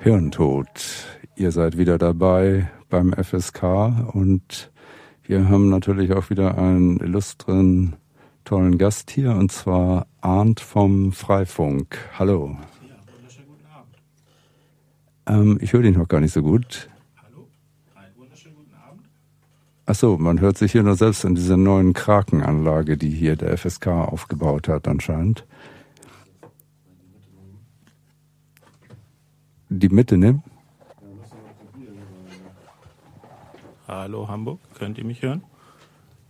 Hirntod. Ihr seid wieder dabei beim FSK und wir haben natürlich auch wieder einen illustren, tollen Gast hier und zwar Arndt vom Freifunk. Hallo. Ja, wunderschönen guten Abend. Ähm, ich höre dich noch gar nicht so gut. Hallo, einen wunderschönen guten Abend. Achso, man hört sich hier nur selbst in dieser neuen Krakenanlage, die hier der FSK aufgebaut hat anscheinend. Die Mitte nehmen? Hallo Hamburg, könnt ihr mich hören?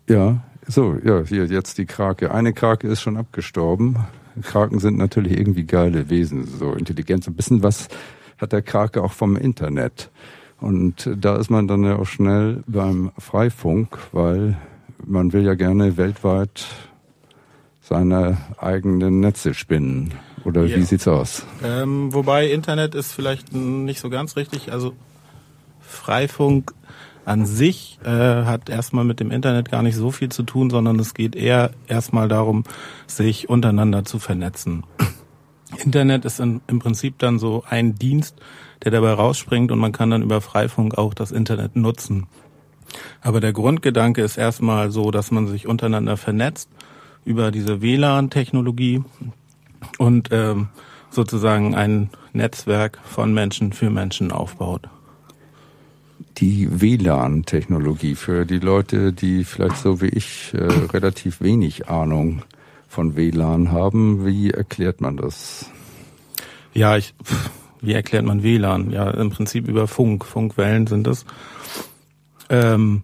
Ja, so, ja, hier jetzt die Krake. Eine Krake ist schon abgestorben. Kraken sind natürlich irgendwie geile Wesen, so Intelligenz. Ein bisschen was hat der Krake auch vom Internet. Und da ist man dann ja auch schnell beim Freifunk, weil man will ja gerne weltweit seine eigenen Netze spinnen. Oder ja. wie sieht's aus? Ähm, wobei Internet ist vielleicht nicht so ganz richtig. Also Freifunk an sich äh, hat erstmal mit dem Internet gar nicht so viel zu tun, sondern es geht eher erstmal darum, sich untereinander zu vernetzen. Internet ist in, im Prinzip dann so ein Dienst, der dabei rausspringt und man kann dann über Freifunk auch das Internet nutzen. Aber der Grundgedanke ist erstmal so, dass man sich untereinander vernetzt über diese WLAN-Technologie und ähm, sozusagen ein Netzwerk von Menschen für Menschen aufbaut. Die WLAN-Technologie für die Leute, die vielleicht so wie ich äh, relativ wenig Ahnung von WLAN haben, wie erklärt man das? Ja, ich, wie erklärt man WLAN? Ja, im Prinzip über Funk. Funkwellen sind es. Ähm,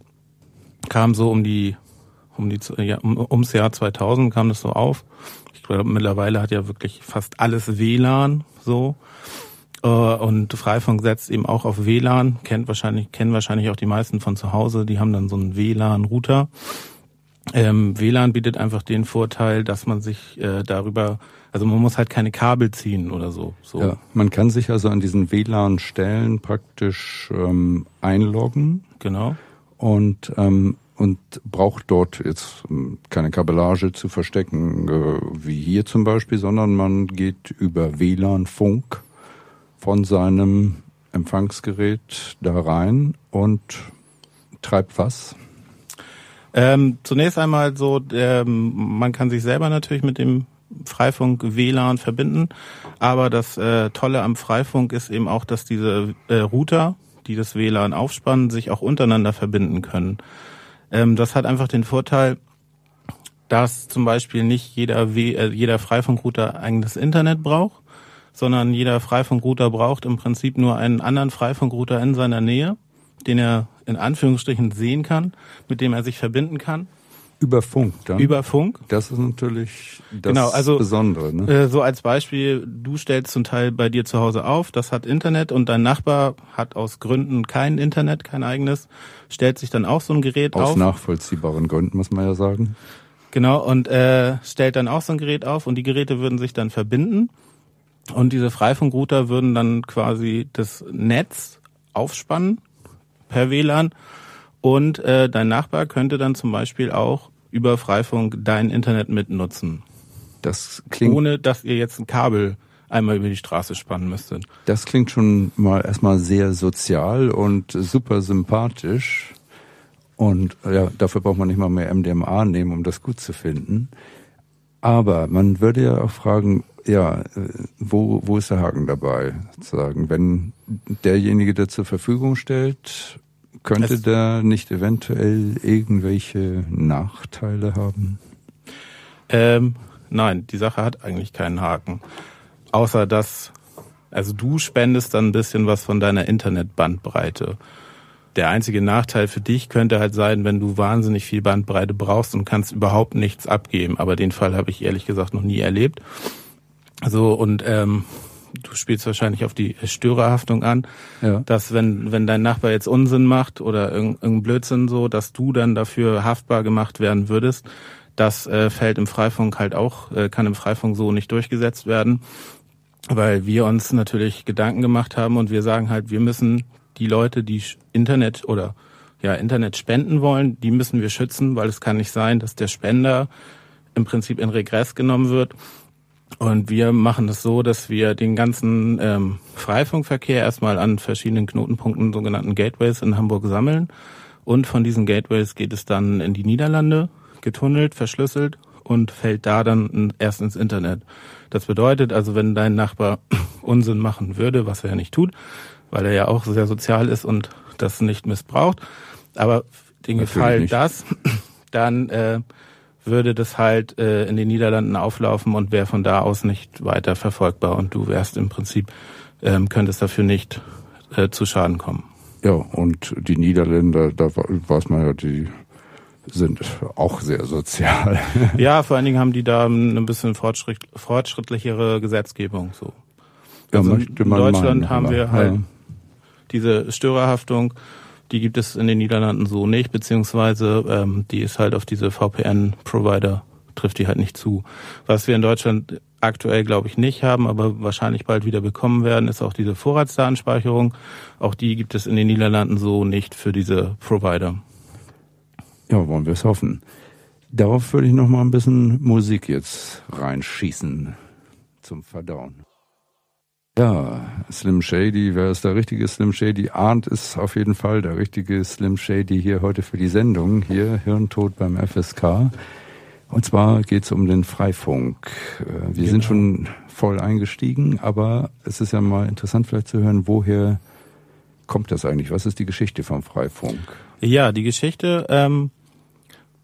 kam so um die um die ja, um, ums Jahr 2000 kam das so auf. Ich glaube mittlerweile hat ja wirklich fast alles WLAN so äh, und Freifunk setzt eben auch auf WLAN. Kennt wahrscheinlich kennen wahrscheinlich auch die meisten von zu Hause. Die haben dann so einen WLAN-Router. Ähm, WLAN bietet einfach den Vorteil, dass man sich äh, darüber, also man muss halt keine Kabel ziehen oder so. so. Ja, man kann sich also an diesen WLAN-Stellen praktisch ähm, einloggen. Genau. Und ähm, und braucht dort jetzt ähm, keine Kabellage zu verstecken, äh, wie hier zum Beispiel, sondern man geht über WLAN-Funk von seinem Empfangsgerät da rein und treibt was? Ähm, zunächst einmal so, ähm, man kann sich selber natürlich mit dem Freifunk WLAN verbinden, aber das äh, Tolle am Freifunk ist eben auch, dass diese äh, Router, die das WLAN aufspannen, sich auch untereinander verbinden können. Ähm, das hat einfach den Vorteil, dass zum Beispiel nicht jeder, äh, jeder Freifunkrouter eigenes Internet braucht, sondern jeder Freifunkrouter braucht im Prinzip nur einen anderen Freifunkrouter in seiner Nähe, den er in Anführungsstrichen sehen kann, mit dem er sich verbinden kann. Über Funk dann? Über Funk. Das ist natürlich das genau, also, Besondere. Ne? Äh, so als Beispiel, du stellst zum Teil bei dir zu Hause auf, das hat Internet und dein Nachbar hat aus Gründen kein Internet, kein eigenes, stellt sich dann auch so ein Gerät aus auf. Aus nachvollziehbaren Gründen, muss man ja sagen. Genau, und äh, stellt dann auch so ein Gerät auf und die Geräte würden sich dann verbinden und diese Freifunkrouter würden dann quasi das Netz aufspannen per WLAN und äh, dein Nachbar könnte dann zum Beispiel auch über Freifunk dein Internet mitnutzen. Das klingt. Ohne dass ihr jetzt ein Kabel einmal über die Straße spannen müsstet. Das klingt schon mal erstmal sehr sozial und super sympathisch. Und ja, dafür braucht man nicht mal mehr MDMA nehmen, um das gut zu finden. Aber man würde ja auch fragen, ja, äh, wo, wo ist der Haken dabei? Sagen, wenn derjenige, der zur Verfügung stellt, könnte es der nicht eventuell irgendwelche Nachteile haben? Ähm, nein, die Sache hat eigentlich keinen Haken. Außer dass, also du spendest dann ein bisschen was von deiner Internetbandbreite. Der einzige Nachteil für dich könnte halt sein, wenn du wahnsinnig viel Bandbreite brauchst und kannst überhaupt nichts abgeben. Aber den Fall habe ich ehrlich gesagt noch nie erlebt. So und ähm, du spielst wahrscheinlich auf die Störerhaftung an, ja. dass wenn, wenn dein Nachbar jetzt Unsinn macht oder irgendein Blödsinn so, dass du dann dafür haftbar gemacht werden würdest. Das äh, fällt im Freifunk halt auch, äh, kann im Freifunk so nicht durchgesetzt werden, weil wir uns natürlich Gedanken gemacht haben und wir sagen halt, wir müssen die Leute, die Internet oder ja, Internet spenden wollen, die müssen wir schützen, weil es kann nicht sein, dass der Spender im Prinzip in Regress genommen wird Und wir machen es das so, dass wir den ganzen ähm, Freifunkverkehr erstmal an verschiedenen Knotenpunkten, sogenannten Gateways in Hamburg sammeln. Und von diesen Gateways geht es dann in die Niederlande, getunnelt, verschlüsselt und fällt da dann erst ins Internet. Das bedeutet also, wenn dein Nachbar Unsinn machen würde, was er ja nicht tut, weil er ja auch sehr sozial ist und das nicht missbraucht, aber den Gefallen das, dann äh, würde das halt äh, in den Niederlanden auflaufen und wäre von da aus nicht weiter verfolgbar und du wärst im Prinzip, ähm, könntest dafür nicht äh, zu Schaden kommen. Ja, und die Niederländer, da weiß man ja, die sind auch sehr sozial. Ja, vor allen Dingen haben die da eine bisschen fortschritt, fortschrittlichere Gesetzgebung. So. Also ja, in Deutschland meinen, haben wir halt ja. diese Störerhaftung, die gibt es in den Niederlanden so nicht, beziehungsweise ähm, die ist halt auf diese VPN-Provider, trifft die halt nicht zu. Was wir in Deutschland aktuell, glaube ich, nicht haben, aber wahrscheinlich bald wieder bekommen werden, ist auch diese Vorratsdatenspeicherung. Auch die gibt es in den Niederlanden so nicht für diese Provider. Ja, wollen wir es hoffen. Darauf würde ich noch mal ein bisschen Musik jetzt reinschießen zum Verdauen. Ja, Slim Shady, wer ist der richtige Slim Shady? Arndt ist auf jeden Fall der richtige Slim Shady hier heute für die Sendung. Hier Hirntod beim FSK. Und zwar geht es um den Freifunk. Äh, wir genau. sind schon voll eingestiegen, aber es ist ja mal interessant vielleicht zu hören, woher kommt das eigentlich? Was ist die Geschichte vom Freifunk? Ja, die Geschichte, ähm,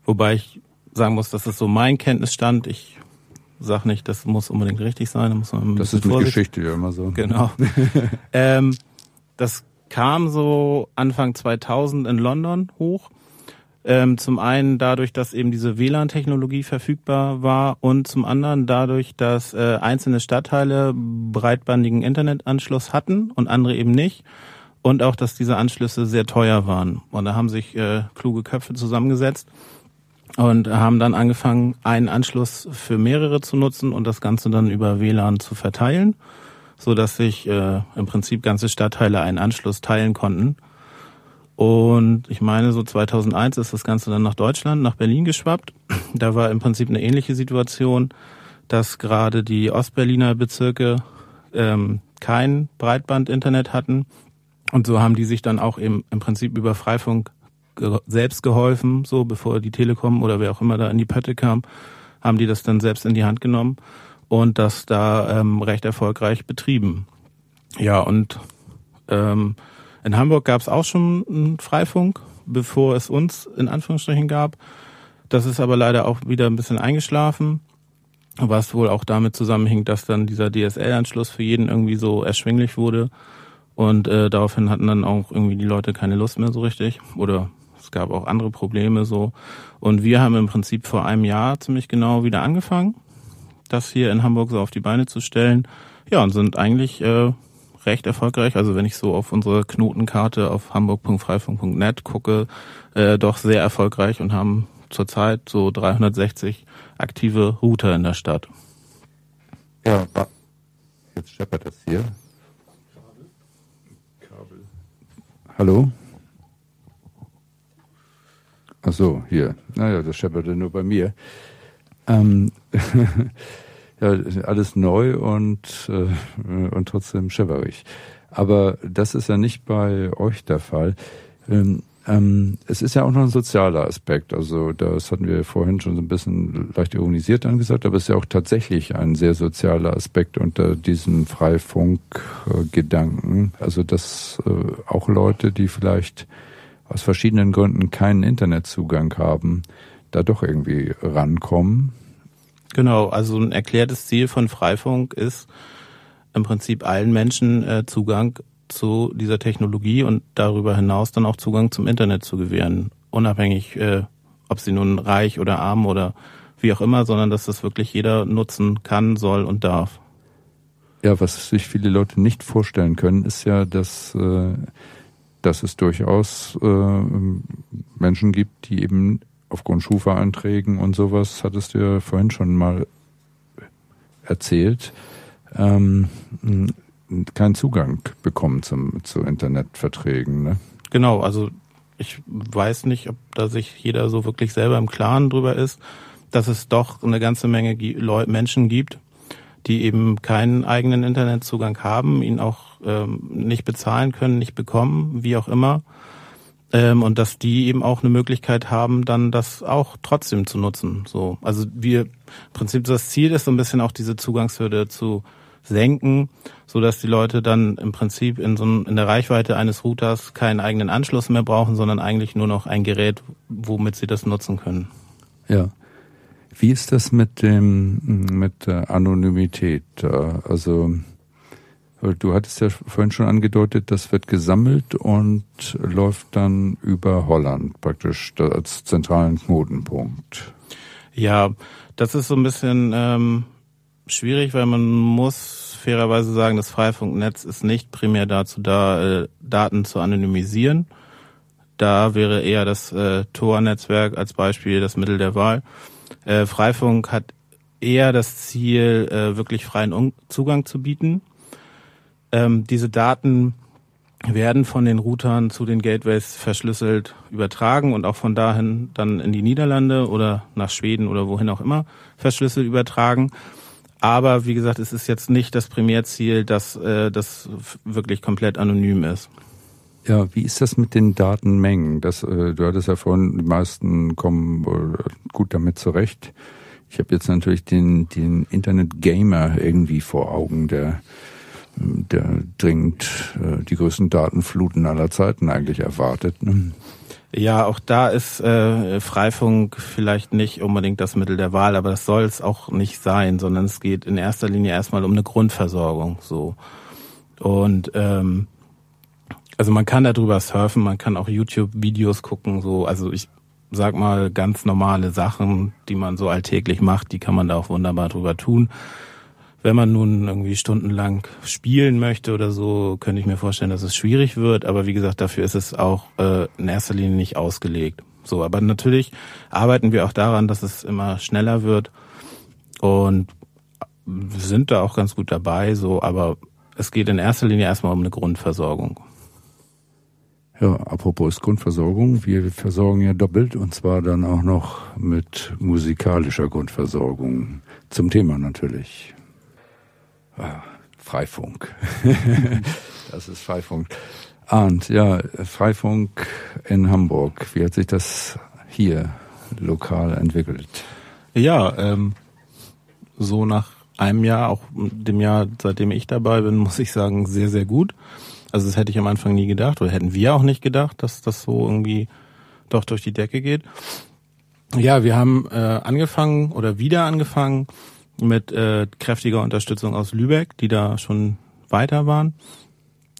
wobei ich sagen muss, dass es so mein Kenntnisstand. Ich sag nicht, das muss unbedingt richtig sein. Da muss man das ist eine Geschichte ja immer so. Genau. ähm, das kam so Anfang 2000 in London hoch. Ähm, zum einen dadurch, dass eben diese WLAN-Technologie verfügbar war und zum anderen dadurch, dass äh, einzelne Stadtteile breitbandigen Internetanschluss hatten und andere eben nicht. Und auch, dass diese Anschlüsse sehr teuer waren. Und da haben sich äh, kluge Köpfe zusammengesetzt und haben dann angefangen, einen Anschluss für mehrere zu nutzen und das Ganze dann über WLAN zu verteilen, so dass sich äh, im Prinzip ganze Stadtteile einen Anschluss teilen konnten. Und ich meine, so 2001 ist das Ganze dann nach Deutschland, nach Berlin geschwappt. Da war im Prinzip eine ähnliche Situation, dass gerade die Ostberliner Bezirke ähm, kein Breitband-Internet hatten. Und so haben die sich dann auch eben im Prinzip über Freifunk selbst geholfen, so bevor die Telekom oder wer auch immer da in die Pötte kam, haben die das dann selbst in die Hand genommen und das da ähm, recht erfolgreich betrieben. Ja, und ähm, in Hamburg gab es auch schon einen Freifunk, bevor es uns in Anführungsstrichen gab. Das ist aber leider auch wieder ein bisschen eingeschlafen, was wohl auch damit zusammenhängt, dass dann dieser DSL-Anschluss für jeden irgendwie so erschwinglich wurde. Und äh, daraufhin hatten dann auch irgendwie die Leute keine Lust mehr so richtig oder es gab auch andere Probleme so. Und wir haben im Prinzip vor einem Jahr ziemlich genau wieder angefangen, das hier in Hamburg so auf die Beine zu stellen. Ja, und sind eigentlich äh, recht erfolgreich. Also wenn ich so auf unsere Knotenkarte auf hamburg.freifunk.net gucke, äh, doch sehr erfolgreich und haben zurzeit so 360 aktive Router in der Stadt. Ja, jetzt scheppert das hier. Kabel. Hallo? Ach so, hier. Naja, das schepperte nur bei mir. Ähm, ja, alles neu und, äh, und trotzdem schepperig. Aber das ist ja nicht bei euch der Fall. Ähm, ähm, es ist ja auch noch ein sozialer Aspekt. Also das hatten wir vorhin schon so ein bisschen leicht ironisiert angesagt, aber es ist ja auch tatsächlich ein sehr sozialer Aspekt unter diesem Freifunk-Gedanken. Also dass äh, auch Leute, die vielleicht aus verschiedenen Gründen keinen Internetzugang haben, da doch irgendwie rankommen. Genau, also ein erklärtes Ziel von Freifunk ist im Prinzip allen Menschen äh, Zugang zu dieser Technologie und darüber hinaus dann auch Zugang zum Internet zu gewähren, unabhängig, äh, ob sie nun reich oder arm oder wie auch immer, sondern dass das wirklich jeder nutzen kann, soll und darf. Ja, was sich viele Leute nicht vorstellen können, ist ja, dass äh, dass es durchaus äh, Menschen gibt, die eben aufgrund Schufa-Anträgen und sowas, hattest du ja vorhin schon mal erzählt, ähm, keinen Zugang bekommen zum, zu Internetverträgen. Ne? Genau, also ich weiß nicht, ob da sich jeder so wirklich selber im Klaren drüber ist, dass es doch eine ganze Menge Menschen gibt, die eben keinen eigenen Internetzugang haben, ihn auch ähm, nicht bezahlen können, nicht bekommen, wie auch immer. Ähm, und dass die eben auch eine Möglichkeit haben, dann das auch trotzdem zu nutzen. So, also wir im Prinzip das Ziel ist so ein bisschen auch diese Zugangshürde zu senken, so dass die Leute dann im Prinzip in so in der Reichweite eines Routers keinen eigenen Anschluss mehr brauchen, sondern eigentlich nur noch ein Gerät, womit sie das nutzen können. Ja. Wie ist das mit dem mit der Anonymität? Also Du hattest ja vorhin schon angedeutet, das wird gesammelt und läuft dann über Holland praktisch als zentralen Knotenpunkt. Ja, das ist so ein bisschen ähm, schwierig, weil man muss fairerweise sagen, das Freifunknetz ist nicht primär dazu da, äh, Daten zu anonymisieren. Da wäre eher das äh, Tor-Netzwerk als Beispiel das Mittel der Wahl. Äh, Freifunk hat eher das Ziel, äh, wirklich freien Zugang zu bieten ähm, diese Daten werden von den Routern zu den Gateways verschlüsselt übertragen und auch von dahin dann in die Niederlande oder nach Schweden oder wohin auch immer verschlüsselt übertragen. Aber wie gesagt, es ist jetzt nicht das Primärziel, dass äh, das wirklich komplett anonym ist. Ja, wie ist das mit den Datenmengen? Das, äh, du hattest ja vorhin, die meisten kommen gut damit zurecht. Ich habe jetzt natürlich den, den Internet-Gamer irgendwie vor Augen, der der dringend äh, die größten Datenfluten aller Zeiten eigentlich erwartet. Ne? Ja, auch da ist äh, Freifunk vielleicht nicht unbedingt das Mittel der Wahl, aber das soll es auch nicht sein, sondern es geht in erster Linie erstmal um eine Grundversorgung. So und ähm, also man kann darüber surfen, man kann auch YouTube-Videos gucken, so also ich sag mal ganz normale Sachen, die man so alltäglich macht, die kann man da auch wunderbar drüber tun. Wenn man nun irgendwie stundenlang spielen möchte oder so, könnte ich mir vorstellen, dass es schwierig wird. Aber wie gesagt, dafür ist es auch äh, in erster Linie nicht ausgelegt. So, aber natürlich arbeiten wir auch daran, dass es immer schneller wird und sind da auch ganz gut dabei. So, aber es geht in erster Linie erstmal um eine Grundversorgung. Ja, apropos Grundversorgung, wir versorgen ja doppelt und zwar dann auch noch mit musikalischer Grundversorgung. Zum Thema natürlich. Ah, Freifunk. das ist Freifunk. Arndt, ja, Freifunk in Hamburg. Wie hat sich das hier lokal entwickelt? Ja, ähm, so nach einem Jahr, auch dem Jahr, seitdem ich dabei bin, muss ich sagen, sehr, sehr gut. Also das hätte ich am Anfang nie gedacht oder hätten wir auch nicht gedacht, dass das so irgendwie doch durch die Decke geht. Ja, wir haben äh, angefangen oder wieder angefangen mit äh, kräftiger Unterstützung aus Lübeck, die da schon weiter waren.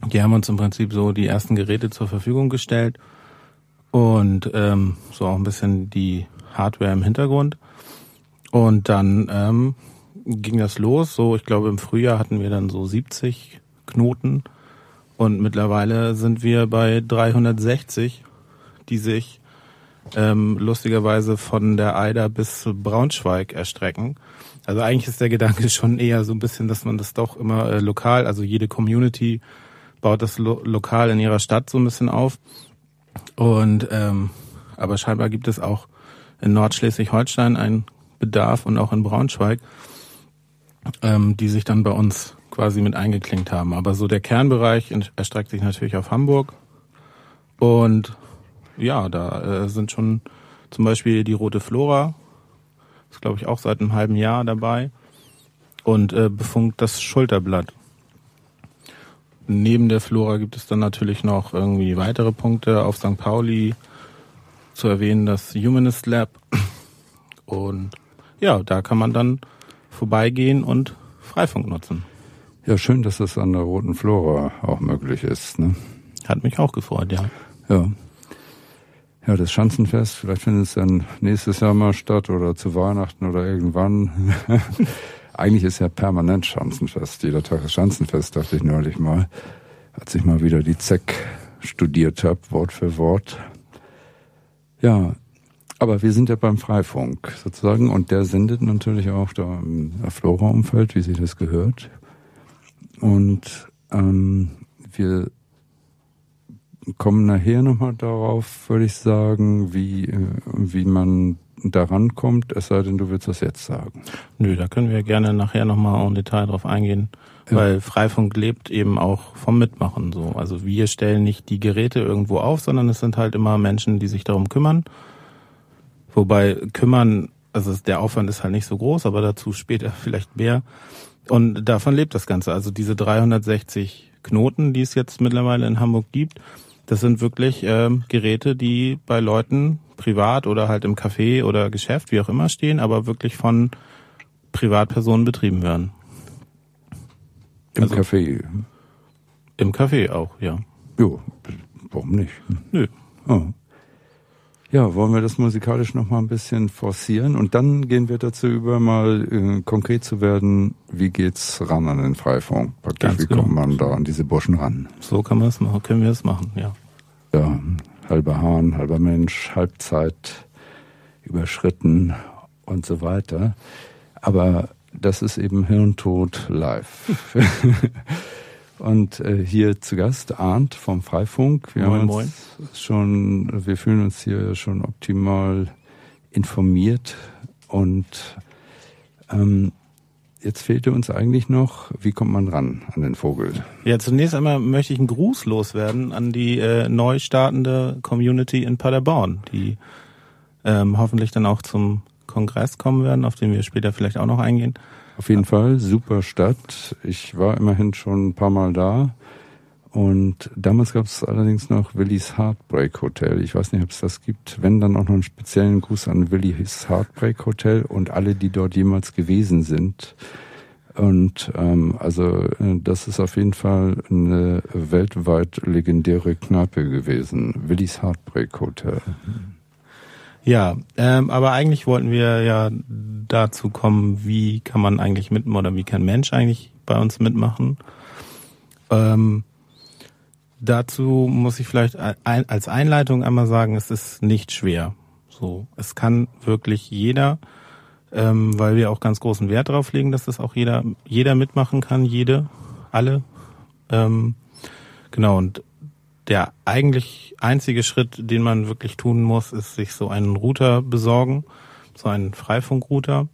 Die haben uns im Prinzip so die ersten Geräte zur Verfügung gestellt und ähm, so auch ein bisschen die Hardware im Hintergrund. Und dann ähm, ging das los. So, ich glaube, im Frühjahr hatten wir dann so 70 Knoten und mittlerweile sind wir bei 360, die sich ähm, lustigerweise von der Eider bis Braunschweig erstrecken. Also eigentlich ist der Gedanke schon eher so ein bisschen, dass man das doch immer äh, lokal, also jede Community baut das lo lokal in ihrer Stadt so ein bisschen auf. Und ähm, aber scheinbar gibt es auch in Nordschleswig-Holstein einen Bedarf und auch in Braunschweig, ähm, die sich dann bei uns quasi mit eingeklinkt haben. Aber so der Kernbereich erstreckt sich natürlich auf Hamburg. Und ja, da äh, sind schon zum Beispiel die Rote Flora ist, glaube ich, auch seit einem halben Jahr dabei. Und äh, befunkt das Schulterblatt. Neben der Flora gibt es dann natürlich noch irgendwie weitere Punkte. Auf St. Pauli zu erwähnen das Humanist Lab. Und ja, da kann man dann vorbeigehen und Freifunk nutzen. Ja, schön, dass das an der Roten Flora auch möglich ist. Ne? Hat mich auch gefreut, ja. Ja. Ja, das Schanzenfest, vielleicht findet es dann nächstes Jahr mal statt oder zu Weihnachten oder irgendwann. Eigentlich ist ja permanent Schanzenfest. Jeder Tag ist Schanzenfest, dachte ich neulich mal, als ich mal wieder die ZEC studiert habe, Wort für Wort. Ja, aber wir sind ja beim Freifunk sozusagen und der sendet natürlich auch da im Flora-Umfeld, wie sich das gehört. Und ähm, wir kommen nachher nochmal darauf, würde ich sagen, wie, äh, wie man da rankommt, es sei denn, du willst das jetzt sagen. Nö, da können wir gerne nachher nochmal im Detail drauf eingehen, ja. weil Freifunk lebt eben auch vom Mitmachen so. Also wir stellen nicht die Geräte irgendwo auf, sondern es sind halt immer Menschen, die sich darum kümmern. Wobei kümmern, also der Aufwand ist halt nicht so groß, aber dazu später vielleicht mehr. Und davon lebt das Ganze. Also diese 360 Knoten, die es jetzt mittlerweile in Hamburg gibt, das sind wirklich ähm, Geräte, die bei Leuten privat oder halt im Café oder Geschäft, wie auch immer stehen, aber wirklich von Privatpersonen betrieben werden. Im also, Café? Im Café auch, ja. Jo, warum nicht? Nö. Oh. Ja, wollen wir das musikalisch noch mal ein bisschen forcieren und dann gehen wir dazu über, mal äh, konkret zu werden, wie geht's ran an den Freifunk? Praktisch, wie genau. kommt man da an diese Burschen ran? So kann man es machen, können wir es machen, ja. Ja, halber Hahn, halber Mensch, Halbzeit überschritten und so weiter. Aber das ist eben Hirntod live. Und äh, hier zu Gast Arndt vom Freifunk. Wir moin, haben uns moin. schon, wir fühlen uns hier schon optimal informiert und ähm, jetzt fehlte uns eigentlich noch, wie kommt man ran an den Vogel? Ja, zunächst einmal möchte ich einen Gruß loswerden an die äh, neu startende Community in Paderborn, die ähm, hoffentlich dann auch zum Kongress kommen werden, auf den wir später vielleicht auch noch eingehen. Auf jeden Fall, super Stadt. Ich war immerhin schon ein paar Mal da. Und damals gab es allerdings noch Willis Heartbreak Hotel. Ich weiß nicht, ob es das gibt. Wenn, dann auch noch einen speziellen Gruß an Willis Heartbreak Hotel und alle, die dort jemals gewesen sind. Und ähm, also äh, das ist auf jeden Fall eine weltweit legendäre Kneipe gewesen. Willis Heartbreak Hotel. Ja, ähm, aber eigentlich wollten wir ja dazu kommen, wie kann man eigentlich mit oder wie kann Mensch eigentlich bei uns mitmachen. Ähm, dazu muss ich vielleicht als Einleitung einmal sagen, es ist nicht schwer. So, es kann wirklich jeder, ähm, weil wir auch ganz großen Wert darauf legen, dass das auch jeder, jeder mitmachen kann, jede, alle. Ähm, genau und der eigentlich einzige Schritt, den man wirklich tun muss, ist sich so einen Router besorgen, so einen Freifunkrouter.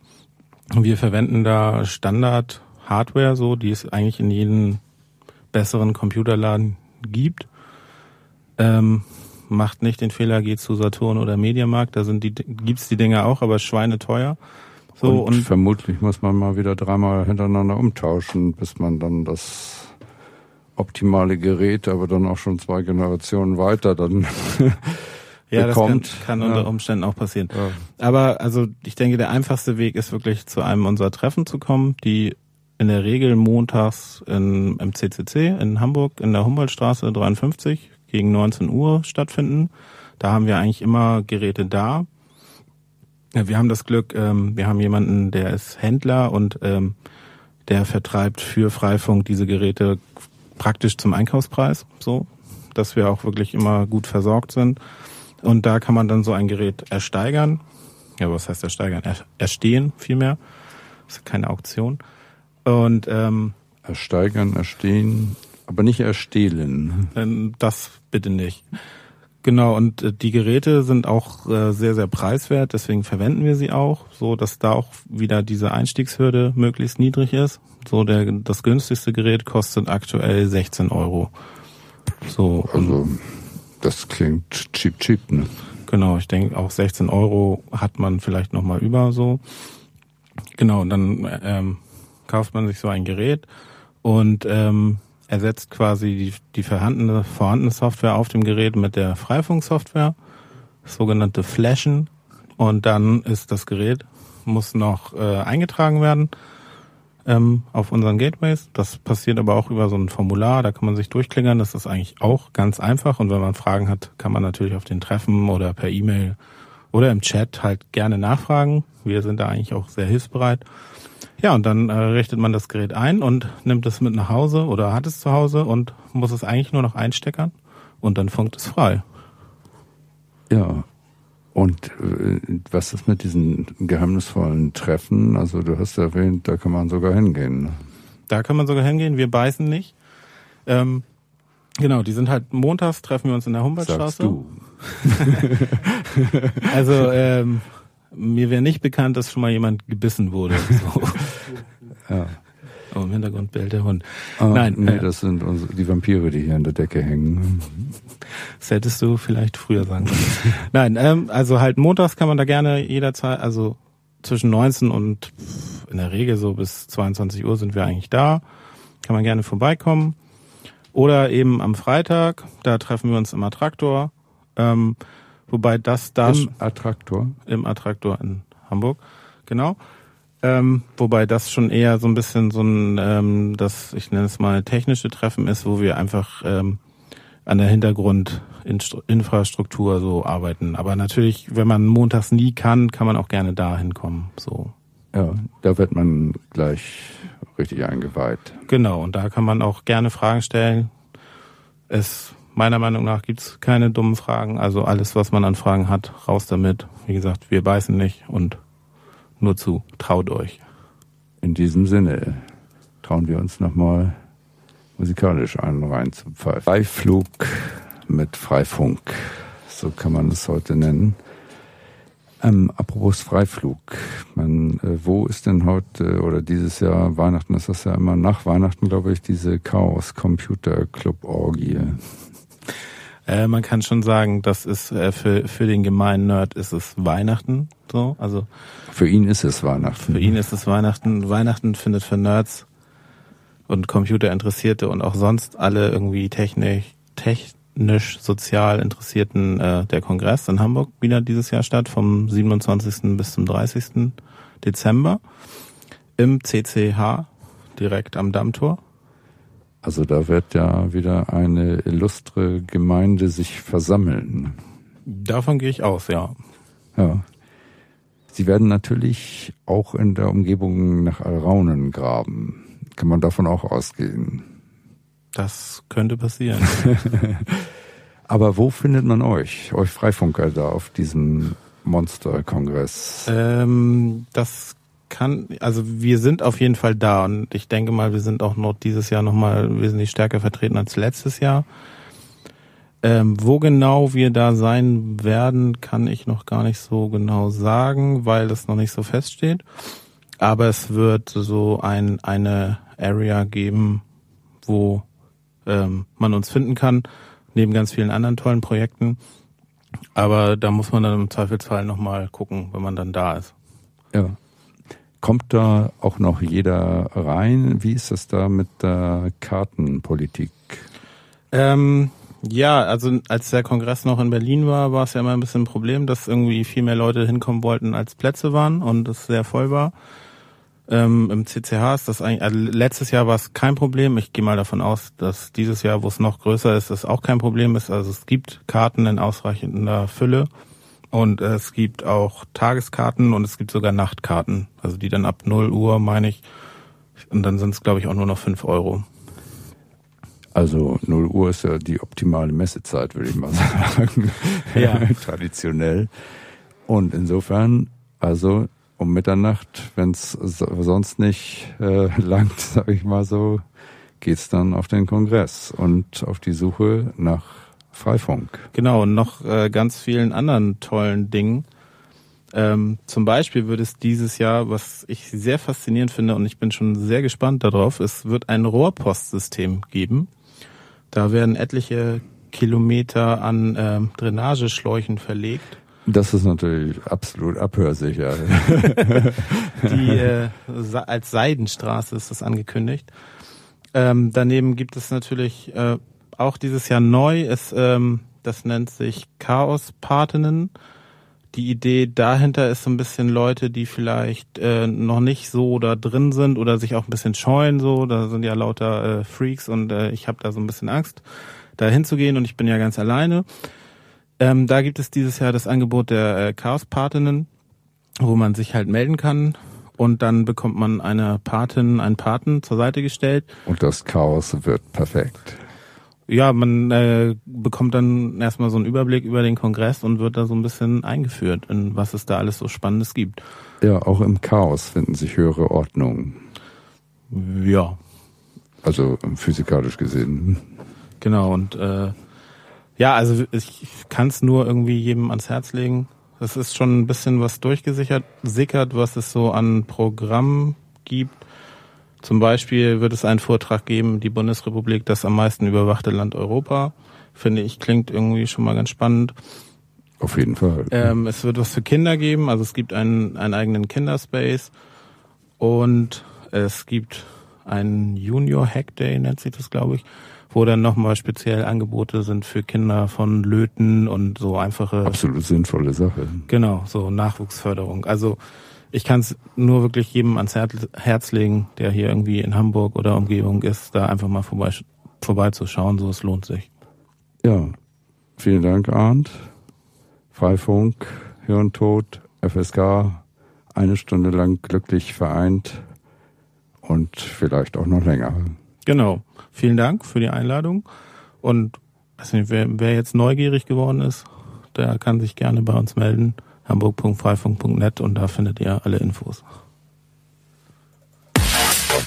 Wir verwenden da Standard Hardware, so, die es eigentlich in jedem besseren Computerladen gibt. Ähm, macht nicht den Fehler, geht zu Saturn oder Mediamarkt, da sind die, gibt's die Dinger auch, aber schweineteuer. So, und, und vermutlich muss man mal wieder dreimal hintereinander umtauschen, bis man dann das optimale Gerät, aber dann auch schon zwei Generationen weiter dann ja, bekommt. das kann, kann unter Umständen auch passieren. Ja. Aber also ich denke, der einfachste Weg ist wirklich zu einem unserer Treffen zu kommen, die in der Regel montags in, im CCC in Hamburg in der Humboldtstraße 53 gegen 19 Uhr stattfinden. Da haben wir eigentlich immer Geräte da. Wir haben das Glück, ähm, wir haben jemanden, der ist Händler und ähm, der vertreibt für Freifunk diese Geräte praktisch zum Einkaufspreis, so, dass wir auch wirklich immer gut versorgt sind. Und da kann man dann so ein Gerät ersteigern. Ja, was heißt ersteigern? Er, erstehen vielmehr. Das ist keine Auktion. Und ähm, ersteigern, erstehen, aber nicht erstehlen. Ähm, das bitte nicht. Genau, und äh, die Geräte sind auch äh, sehr, sehr preiswert, deswegen verwenden wir sie auch, so dass da auch wieder diese Einstiegshürde möglichst niedrig ist. So der das günstigste Gerät kostet aktuell 16 Euro. So. Also das klingt cheap cheap, ne? Genau, ich denke auch 16 Euro hat man vielleicht nochmal über so. Genau, und dann ähm, kauft man sich so ein Gerät und ähm, ersetzt quasi die, die vorhandene, vorhandene Software auf dem Gerät mit der Freifunksoftware, sogenannte Flashen. Und dann ist das Gerät, muss noch äh, eingetragen werden ähm, auf unseren Gateways. Das passiert aber auch über so ein Formular, da kann man sich durchklingern. Das ist eigentlich auch ganz einfach. Und wenn man Fragen hat, kann man natürlich auf den Treffen oder per E-Mail oder im Chat halt gerne nachfragen. Wir sind da eigentlich auch sehr hilfsbereit. Ja, und dann äh, richtet man das Gerät ein und nimmt es mit nach Hause oder hat es zu Hause und muss es eigentlich nur noch einsteckern und dann funkt es frei. Ja. Und äh, was ist mit diesen geheimnisvollen Treffen? Also du hast erwähnt, da kann man sogar hingehen. Ne? Da kann man sogar hingehen. Wir beißen nicht. Ähm, genau, die sind halt montags treffen wir uns in der Humboldtstraße. Sagst du. also ähm, mir wäre nicht bekannt, dass schon mal jemand gebissen wurde. So. Ja. Oh, im Hintergrund bellt der Hund. Ah, Nein, nee, äh, das sind unsere, die Vampire, die hier in der Decke hängen. Das hättest du vielleicht früher sagen können. Nein, ähm, also halt montags kann man da gerne jederzeit, also zwischen 19 und in der Regel so bis 22 Uhr sind wir eigentlich da. Kann man gerne vorbeikommen. Oder eben am Freitag, da treffen wir uns im Attraktor. Ähm, wobei das da Im Attraktor. im Attraktor in Hamburg, genau. Ähm, wobei das schon eher so ein bisschen so ein, ähm, das, ich nenne es mal technische Treffen ist, wo wir einfach ähm, an der Hintergrundinfrastruktur so arbeiten. Aber natürlich, wenn man montags nie kann, kann man auch gerne da hinkommen. So. Ja, da wird man gleich richtig eingeweiht. Genau, und da kann man auch gerne Fragen stellen. Es meiner Meinung nach gibt's keine dummen Fragen. Also alles, was man an Fragen hat, raus damit. Wie gesagt, wir beißen nicht und nur zu. Traut euch. In diesem Sinne trauen wir uns nochmal musikalisch einen rein zu pfeifen. Freiflug mit Freifunk, so kann man es heute nennen. Ähm, apropos Freiflug, man, äh, wo ist denn heute oder dieses Jahr Weihnachten, ist das ja immer nach Weihnachten, glaube ich, diese Chaos Computer Club Orgie. Äh, man kann schon sagen, das ist äh, für, für den gemeinen Nerd ist es Weihnachten. So, also Für ihn ist es Weihnachten. für ihn ist es Weihnachten. Weihnachten findet für Nerds und Computerinteressierte und auch sonst alle irgendwie technisch, technisch sozial Interessierten äh, der Kongress in Hamburg wieder dieses Jahr statt, vom 27. bis zum 30. Dezember im CCH direkt am Dammtor. Also da wird ja wieder eine illustre Gemeinde sich versammeln. Davon gehe ich aus, ja. Ja. Sie werden natürlich auch in der Umgebung nach Alraunen graben. Kann man davon auch ausgehen. Das könnte passieren. Aber wo findet man euch, euch Freifunker da auf diesem Monsterkongress? Ähm, das kann, also wir sind auf jeden Fall da und ich denke mal, wir sind auch noch dieses Jahr nochmal wesentlich stärker vertreten als letztes Jahr. Ähm, wo genau wir da sein werden, kann ich noch gar nicht so genau sagen, weil das noch nicht so feststeht. Aber es wird so ein, eine Area geben, wo ähm, man uns finden kann, neben ganz vielen anderen tollen Projekten. Aber da muss man dann im Zweifelsfall nochmal gucken, wenn man dann da ist. Ja. Kommt da auch noch jeder rein? Wie ist das da mit der Kartenpolitik? Ähm, ja, also als der Kongress noch in Berlin war, war es ja immer ein bisschen ein Problem, dass irgendwie viel mehr Leute hinkommen wollten, als Plätze waren und es sehr voll war. Ähm, Im CCH ist das eigentlich, also letztes Jahr war es kein Problem. Ich gehe mal davon aus, dass dieses Jahr, wo es noch größer ist, es auch kein Problem ist. Also es gibt Karten in ausreichender Fülle und es gibt auch Tageskarten und es gibt sogar Nachtkarten, also die dann ab 0 Uhr, meine ich, und dann sind es, glaube ich, auch nur noch 5 Euro. Also 0 Uhr ist ja die optimale Messezeit, würde ich mal sagen. Ja. Traditionell. Und insofern, also um Mitternacht, wenn es sonst nicht äh, langt, sage ich mal so, geht's dann auf den Kongress und auf die Suche nach Freifunk. Genau, und noch äh, ganz vielen anderen tollen Dingen. Ähm, zum Beispiel wird es dieses Jahr, was ich sehr faszinierend finde und ich bin schon sehr gespannt darauf, es wird ein Rohrpostsystem geben. Da werden etliche Kilometer an ähm, Drainageschläuchen verlegt, Das ist natürlich absolut abhörsicher. die äh, als Seidenstraße ist das angekündigt. Ähm, daneben gibt es natürlich äh, auch dieses Jahr neu, ist, ähm, das nennt sich Chaospatinnen. Die Idee dahinter ist so ein bisschen Leute, die vielleicht äh, noch nicht so da drin sind oder sich auch ein bisschen scheuen so. Da sind ja lauter äh, Freaks und äh, ich habe da so ein bisschen Angst, da hinzugehen und ich bin ja ganz alleine. Ähm, da gibt es dieses Jahr das Angebot der äh, Chaospatinnen, wo man sich halt melden kann und dann bekommt man eine Patin, einen Paten zur Seite gestellt. Und das Chaos wird perfekt. Ja, man äh, bekommt dann erstmal so einen Überblick über den Kongress und wird da so ein bisschen eingeführt, in was es da alles so Spannendes gibt. Ja, auch im Chaos finden sich höhere Ordnungen. Ja, Also physikalisch gesehen. genau. Und äh, ja, also ich kann es nur irgendwie jedem ans Herz legen. es ist schon ein bisschen was durchgesickert, sickert, was es so an Programm gibt. Zum Beispiel wird es einen Vortrag geben, die Bundesrepublik, das am meisten überwachte Land Europa. Finde ich, klingt irgendwie schon mal ganz spannend. Auf jeden Fall. Ähm, es wird was für Kinder geben, also es gibt einen, einen eigenen Kinderspace und es gibt einen Junior Hack Day, nennt sich das, glaube ich, wo dann nochmal speziell Angebote sind für Kinder von Löten und so einfache. Absolut sinnvolle Sache. Genau, so Nachwuchsförderung. Also ich kann es nur wirklich jedem ans Herz legen, der hier irgendwie in Hamburg oder Umgebung ist, da einfach mal vorbei, vorbeizuschauen. So, es lohnt sich. Ja, vielen Dank, Arndt. Freifunk, Hirntod, FSK, eine Stunde lang glücklich vereint und vielleicht auch noch länger. Genau. Vielen Dank für die Einladung. Und nicht, wer, wer jetzt neugierig geworden ist, der kann sich gerne bei uns melden. hamburg.freifunk.net und da findet ihr alle Infos.